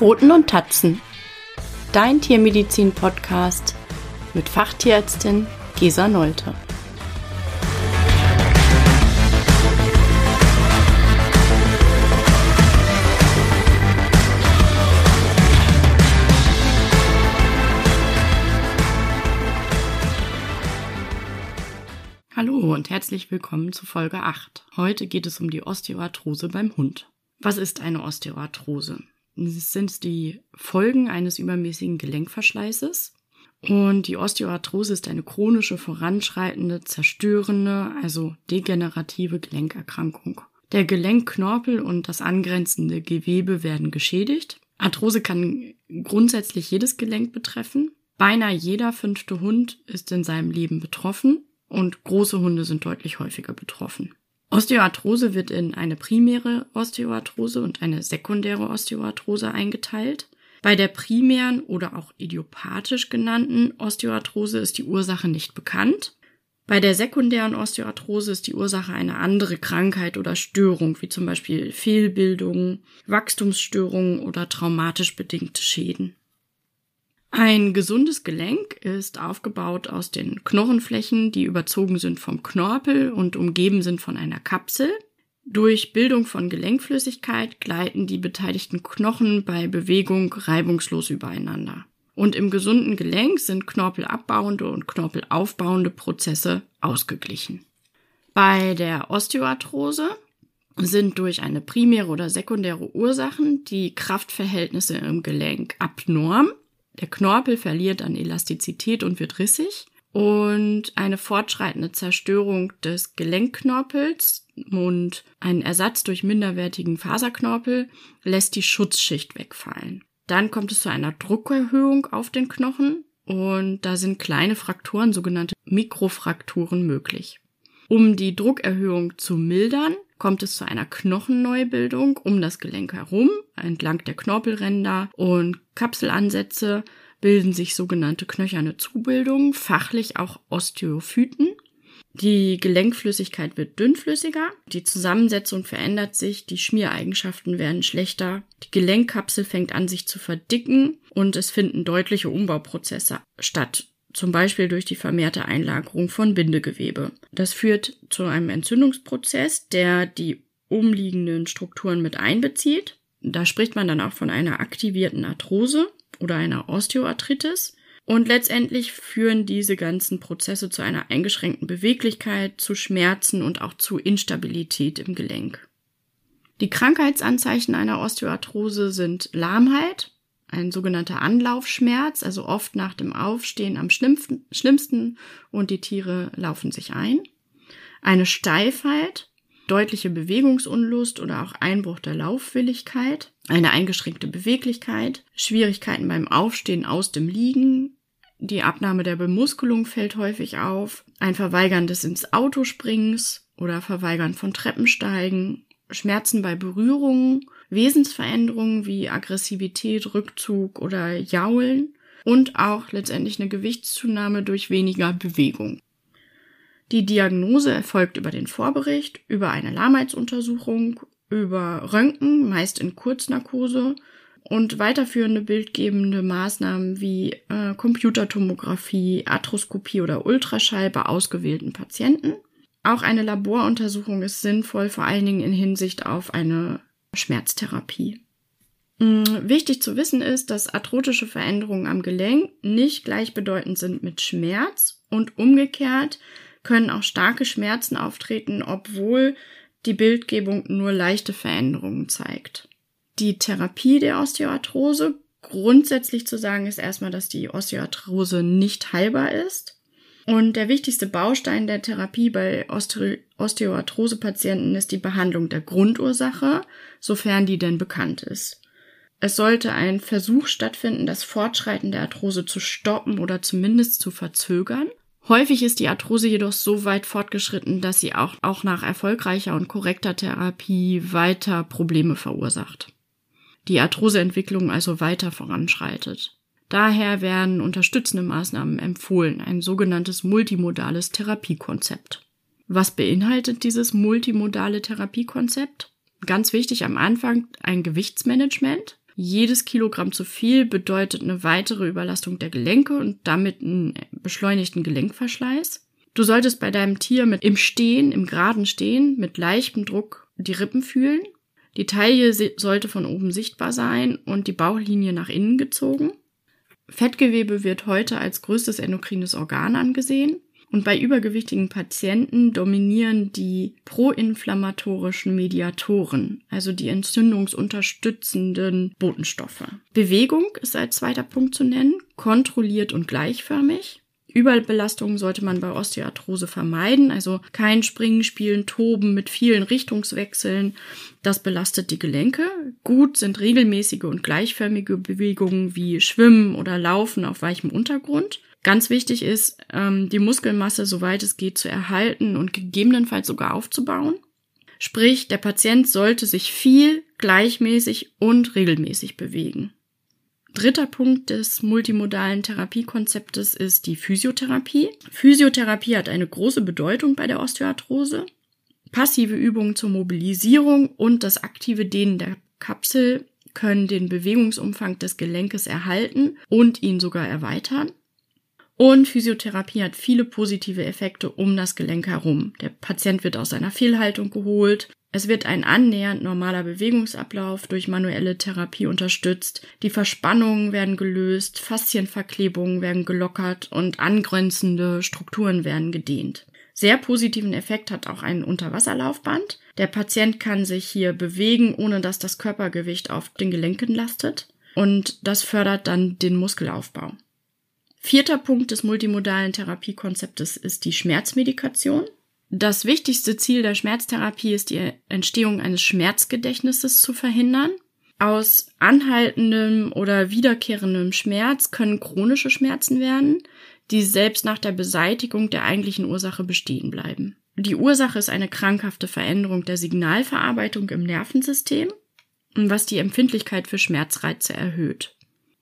Pfoten und Tatzen. Dein Tiermedizin-Podcast mit Fachtierärztin Gesa Nolte. Hallo und herzlich willkommen zu Folge 8. Heute geht es um die Osteoarthrose beim Hund. Was ist eine Osteoarthrose? Es sind die Folgen eines übermäßigen Gelenkverschleißes. Und die Osteoarthrose ist eine chronische, voranschreitende, zerstörende, also degenerative Gelenkerkrankung. Der Gelenkknorpel und das angrenzende Gewebe werden geschädigt. Arthrose kann grundsätzlich jedes Gelenk betreffen. Beinahe jeder fünfte Hund ist in seinem Leben betroffen und große Hunde sind deutlich häufiger betroffen. Osteoarthrose wird in eine primäre Osteoarthrose und eine sekundäre Osteoarthrose eingeteilt. Bei der primären oder auch idiopathisch genannten Osteoarthrose ist die Ursache nicht bekannt. Bei der sekundären Osteoarthrose ist die Ursache eine andere Krankheit oder Störung, wie zum Beispiel Fehlbildungen, Wachstumsstörungen oder traumatisch bedingte Schäden. Ein gesundes Gelenk ist aufgebaut aus den Knochenflächen, die überzogen sind vom Knorpel und umgeben sind von einer Kapsel. Durch Bildung von Gelenkflüssigkeit gleiten die beteiligten Knochen bei Bewegung reibungslos übereinander. Und im gesunden Gelenk sind knorpelabbauende und knorpelaufbauende Prozesse ausgeglichen. Bei der Osteoarthrose sind durch eine primäre oder sekundäre Ursachen die Kraftverhältnisse im Gelenk abnorm der Knorpel verliert an Elastizität und wird rissig. Und eine fortschreitende Zerstörung des Gelenkknorpels und ein Ersatz durch minderwertigen Faserknorpel lässt die Schutzschicht wegfallen. Dann kommt es zu einer Druckerhöhung auf den Knochen und da sind kleine Frakturen, sogenannte Mikrofrakturen möglich. Um die Druckerhöhung zu mildern, kommt es zu einer Knochenneubildung um das Gelenk herum, entlang der Knorpelränder und Kapselansätze bilden sich sogenannte knöcherne Zubildungen, fachlich auch Osteophyten. Die Gelenkflüssigkeit wird dünnflüssiger, die Zusammensetzung verändert sich, die Schmiereigenschaften werden schlechter, die Gelenkkapsel fängt an sich zu verdicken und es finden deutliche Umbauprozesse statt zum Beispiel durch die vermehrte Einlagerung von Bindegewebe. Das führt zu einem Entzündungsprozess, der die umliegenden Strukturen mit einbezieht. Da spricht man dann auch von einer aktivierten Arthrose oder einer Osteoarthritis. Und letztendlich führen diese ganzen Prozesse zu einer eingeschränkten Beweglichkeit, zu Schmerzen und auch zu Instabilität im Gelenk. Die Krankheitsanzeichen einer Osteoarthrose sind Lahmheit, ein sogenannter Anlaufschmerz, also oft nach dem Aufstehen am schlimmsten und die Tiere laufen sich ein. Eine Steifheit, deutliche Bewegungsunlust oder auch Einbruch der Laufwilligkeit, eine eingeschränkte Beweglichkeit, Schwierigkeiten beim Aufstehen aus dem Liegen, die Abnahme der Bemuskelung fällt häufig auf, ein Verweigern des ins Auto Springens oder Verweigern von Treppensteigen, Schmerzen bei Berührungen Wesensveränderungen wie Aggressivität, Rückzug oder Jaulen und auch letztendlich eine Gewichtszunahme durch weniger Bewegung. Die Diagnose erfolgt über den Vorbericht, über eine Lahmheitsuntersuchung, über Röntgen, meist in Kurznarkose und weiterführende bildgebende Maßnahmen wie äh, Computertomographie, Arthroskopie oder Ultraschall bei ausgewählten Patienten. Auch eine Laboruntersuchung ist sinnvoll, vor allen Dingen in Hinsicht auf eine Schmerztherapie. Mm, wichtig zu wissen ist, dass arthrotische Veränderungen am Gelenk nicht gleichbedeutend sind mit Schmerz und umgekehrt können auch starke Schmerzen auftreten, obwohl die Bildgebung nur leichte Veränderungen zeigt. Die Therapie der Osteoarthrose grundsätzlich zu sagen ist erstmal, dass die Osteoarthrose nicht heilbar ist. Und der wichtigste Baustein der Therapie bei Osteoarthrose-Patienten ist die Behandlung der Grundursache, sofern die denn bekannt ist. Es sollte ein Versuch stattfinden, das Fortschreiten der Arthrose zu stoppen oder zumindest zu verzögern. Häufig ist die Arthrose jedoch so weit fortgeschritten, dass sie auch, auch nach erfolgreicher und korrekter Therapie weiter Probleme verursacht. Die Arthroseentwicklung also weiter voranschreitet. Daher werden unterstützende Maßnahmen empfohlen, ein sogenanntes multimodales Therapiekonzept. Was beinhaltet dieses multimodale Therapiekonzept? Ganz wichtig am Anfang ein Gewichtsmanagement. Jedes Kilogramm zu viel bedeutet eine weitere Überlastung der Gelenke und damit einen beschleunigten Gelenkverschleiß. Du solltest bei deinem Tier mit im Stehen, im geraden Stehen, mit leichtem Druck die Rippen fühlen. Die Taille sollte von oben sichtbar sein und die Bauchlinie nach innen gezogen. Fettgewebe wird heute als größtes endokrines Organ angesehen. Und bei übergewichtigen Patienten dominieren die proinflammatorischen Mediatoren, also die entzündungsunterstützenden Botenstoffe. Bewegung ist als zweiter Punkt zu nennen, kontrolliert und gleichförmig. Überbelastungen sollte man bei Osteoarthrose vermeiden, also kein Springen, Spielen, Toben mit vielen Richtungswechseln. Das belastet die Gelenke. Gut sind regelmäßige und gleichförmige Bewegungen wie Schwimmen oder Laufen auf weichem Untergrund. Ganz wichtig ist, ähm, die Muskelmasse, soweit es geht, zu erhalten und gegebenenfalls sogar aufzubauen. Sprich, der Patient sollte sich viel, gleichmäßig und regelmäßig bewegen. Dritter Punkt des multimodalen Therapiekonzeptes ist die Physiotherapie. Physiotherapie hat eine große Bedeutung bei der Osteoarthrose. Passive Übungen zur Mobilisierung und das aktive Dehnen der Kapsel können den Bewegungsumfang des Gelenkes erhalten und ihn sogar erweitern. Und Physiotherapie hat viele positive Effekte um das Gelenk herum. Der Patient wird aus seiner Fehlhaltung geholt. Es wird ein annähernd normaler Bewegungsablauf durch manuelle Therapie unterstützt. Die Verspannungen werden gelöst, Faszienverklebungen werden gelockert und angrenzende Strukturen werden gedehnt. Sehr positiven Effekt hat auch ein Unterwasserlaufband. Der Patient kann sich hier bewegen, ohne dass das Körpergewicht auf den Gelenken lastet. Und das fördert dann den Muskelaufbau. Vierter Punkt des multimodalen Therapiekonzeptes ist die Schmerzmedikation. Das wichtigste Ziel der Schmerztherapie ist die Entstehung eines Schmerzgedächtnisses zu verhindern. Aus anhaltendem oder wiederkehrendem Schmerz können chronische Schmerzen werden, die selbst nach der Beseitigung der eigentlichen Ursache bestehen bleiben. Die Ursache ist eine krankhafte Veränderung der Signalverarbeitung im Nervensystem, was die Empfindlichkeit für Schmerzreize erhöht.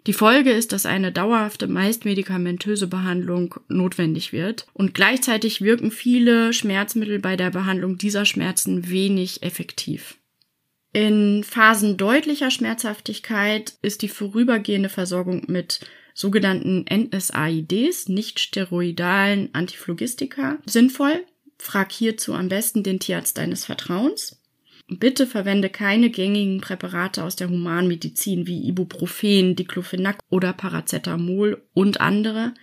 Die Folge ist, dass eine dauerhafte, meist medikamentöse Behandlung notwendig wird und gleichzeitig wirken viele Schmerzmittel bei der Behandlung dieser Schmerzen wenig effektiv. In Phasen deutlicher Schmerzhaftigkeit ist die vorübergehende Versorgung mit sogenannten NSAIDs, nicht steroidalen Antiphlogistika, sinnvoll. Frag hierzu am besten den Tierarzt deines Vertrauens. Bitte verwende keine gängigen Präparate aus der Humanmedizin wie Ibuprofen, Diclofenac oder Paracetamol und andere.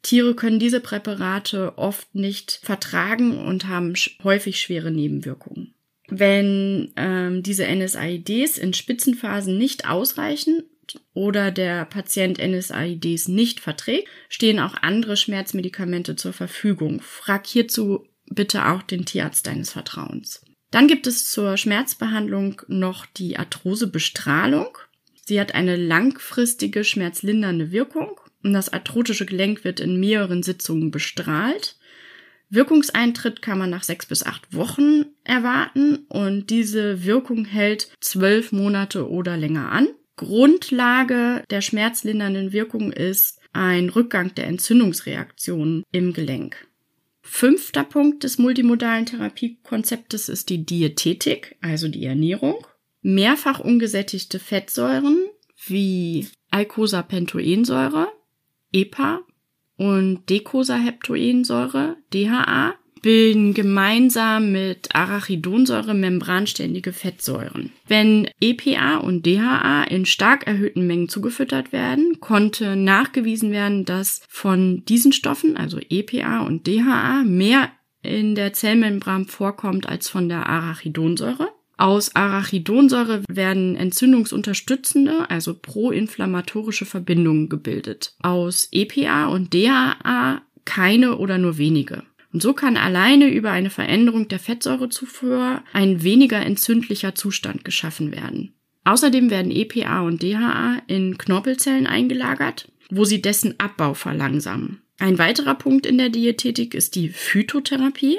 Tiere können diese Präparate oft nicht vertragen und haben häufig schwere Nebenwirkungen. Wenn ähm, diese NSAIDs in Spitzenphasen nicht ausreichen oder der Patient NSAIDs nicht verträgt, stehen auch andere Schmerzmedikamente zur Verfügung. Frag hierzu bitte auch den Tierarzt deines Vertrauens. Dann gibt es zur Schmerzbehandlung noch die Arthrosebestrahlung. Sie hat eine langfristige schmerzlindernde Wirkung und das arthrotische Gelenk wird in mehreren Sitzungen bestrahlt. Wirkungseintritt kann man nach sechs bis acht Wochen erwarten und diese Wirkung hält zwölf Monate oder länger an. Grundlage der schmerzlindernden Wirkung ist ein Rückgang der Entzündungsreaktionen im Gelenk. Fünfter Punkt des multimodalen Therapiekonzeptes ist die Diätetik, also die Ernährung. Mehrfach ungesättigte Fettsäuren wie Eicosapentaensäure, EPA und Decosaheptoensäure, DHA, bilden gemeinsam mit Arachidonsäure membranständige Fettsäuren. Wenn EPA und DHA in stark erhöhten Mengen zugefüttert werden, konnte nachgewiesen werden, dass von diesen Stoffen, also EPA und DHA, mehr in der Zellmembran vorkommt als von der Arachidonsäure. Aus Arachidonsäure werden entzündungsunterstützende, also proinflammatorische Verbindungen gebildet. Aus EPA und DHA keine oder nur wenige. Und so kann alleine über eine Veränderung der Fettsäurezufuhr ein weniger entzündlicher Zustand geschaffen werden. Außerdem werden EPA und DHA in Knorpelzellen eingelagert, wo sie dessen Abbau verlangsamen. Ein weiterer Punkt in der Diätetik ist die Phytotherapie.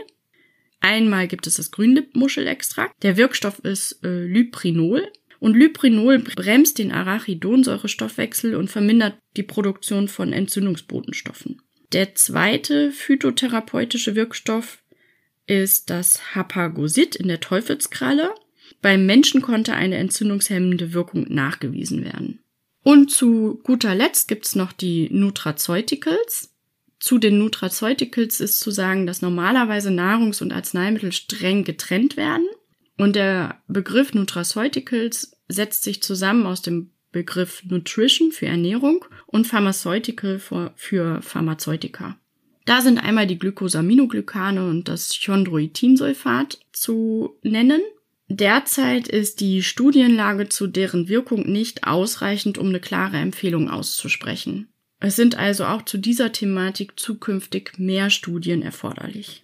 Einmal gibt es das Grünlippmuschelextrakt. Der Wirkstoff ist äh, Lyprinol. Und Lyprinol bremst den Arachidonsäurestoffwechsel und vermindert die Produktion von Entzündungsbotenstoffen. Der zweite phytotherapeutische Wirkstoff ist das Hapagosit in der Teufelskralle. Beim Menschen konnte eine entzündungshemmende Wirkung nachgewiesen werden. Und zu guter Letzt gibt's noch die Nutraceuticals. Zu den Nutraceuticals ist zu sagen, dass normalerweise Nahrungs- und Arzneimittel streng getrennt werden. Und der Begriff Nutraceuticals setzt sich zusammen aus dem Begriff Nutrition für Ernährung und Pharmaceutical für, Pharmazeutika. Da sind einmal die Glycosaminoglycane und das Chondroitinsulfat zu nennen. Derzeit ist die Studienlage zu deren Wirkung nicht ausreichend, um eine klare Empfehlung auszusprechen. Es sind also auch zu dieser Thematik zukünftig mehr Studien erforderlich.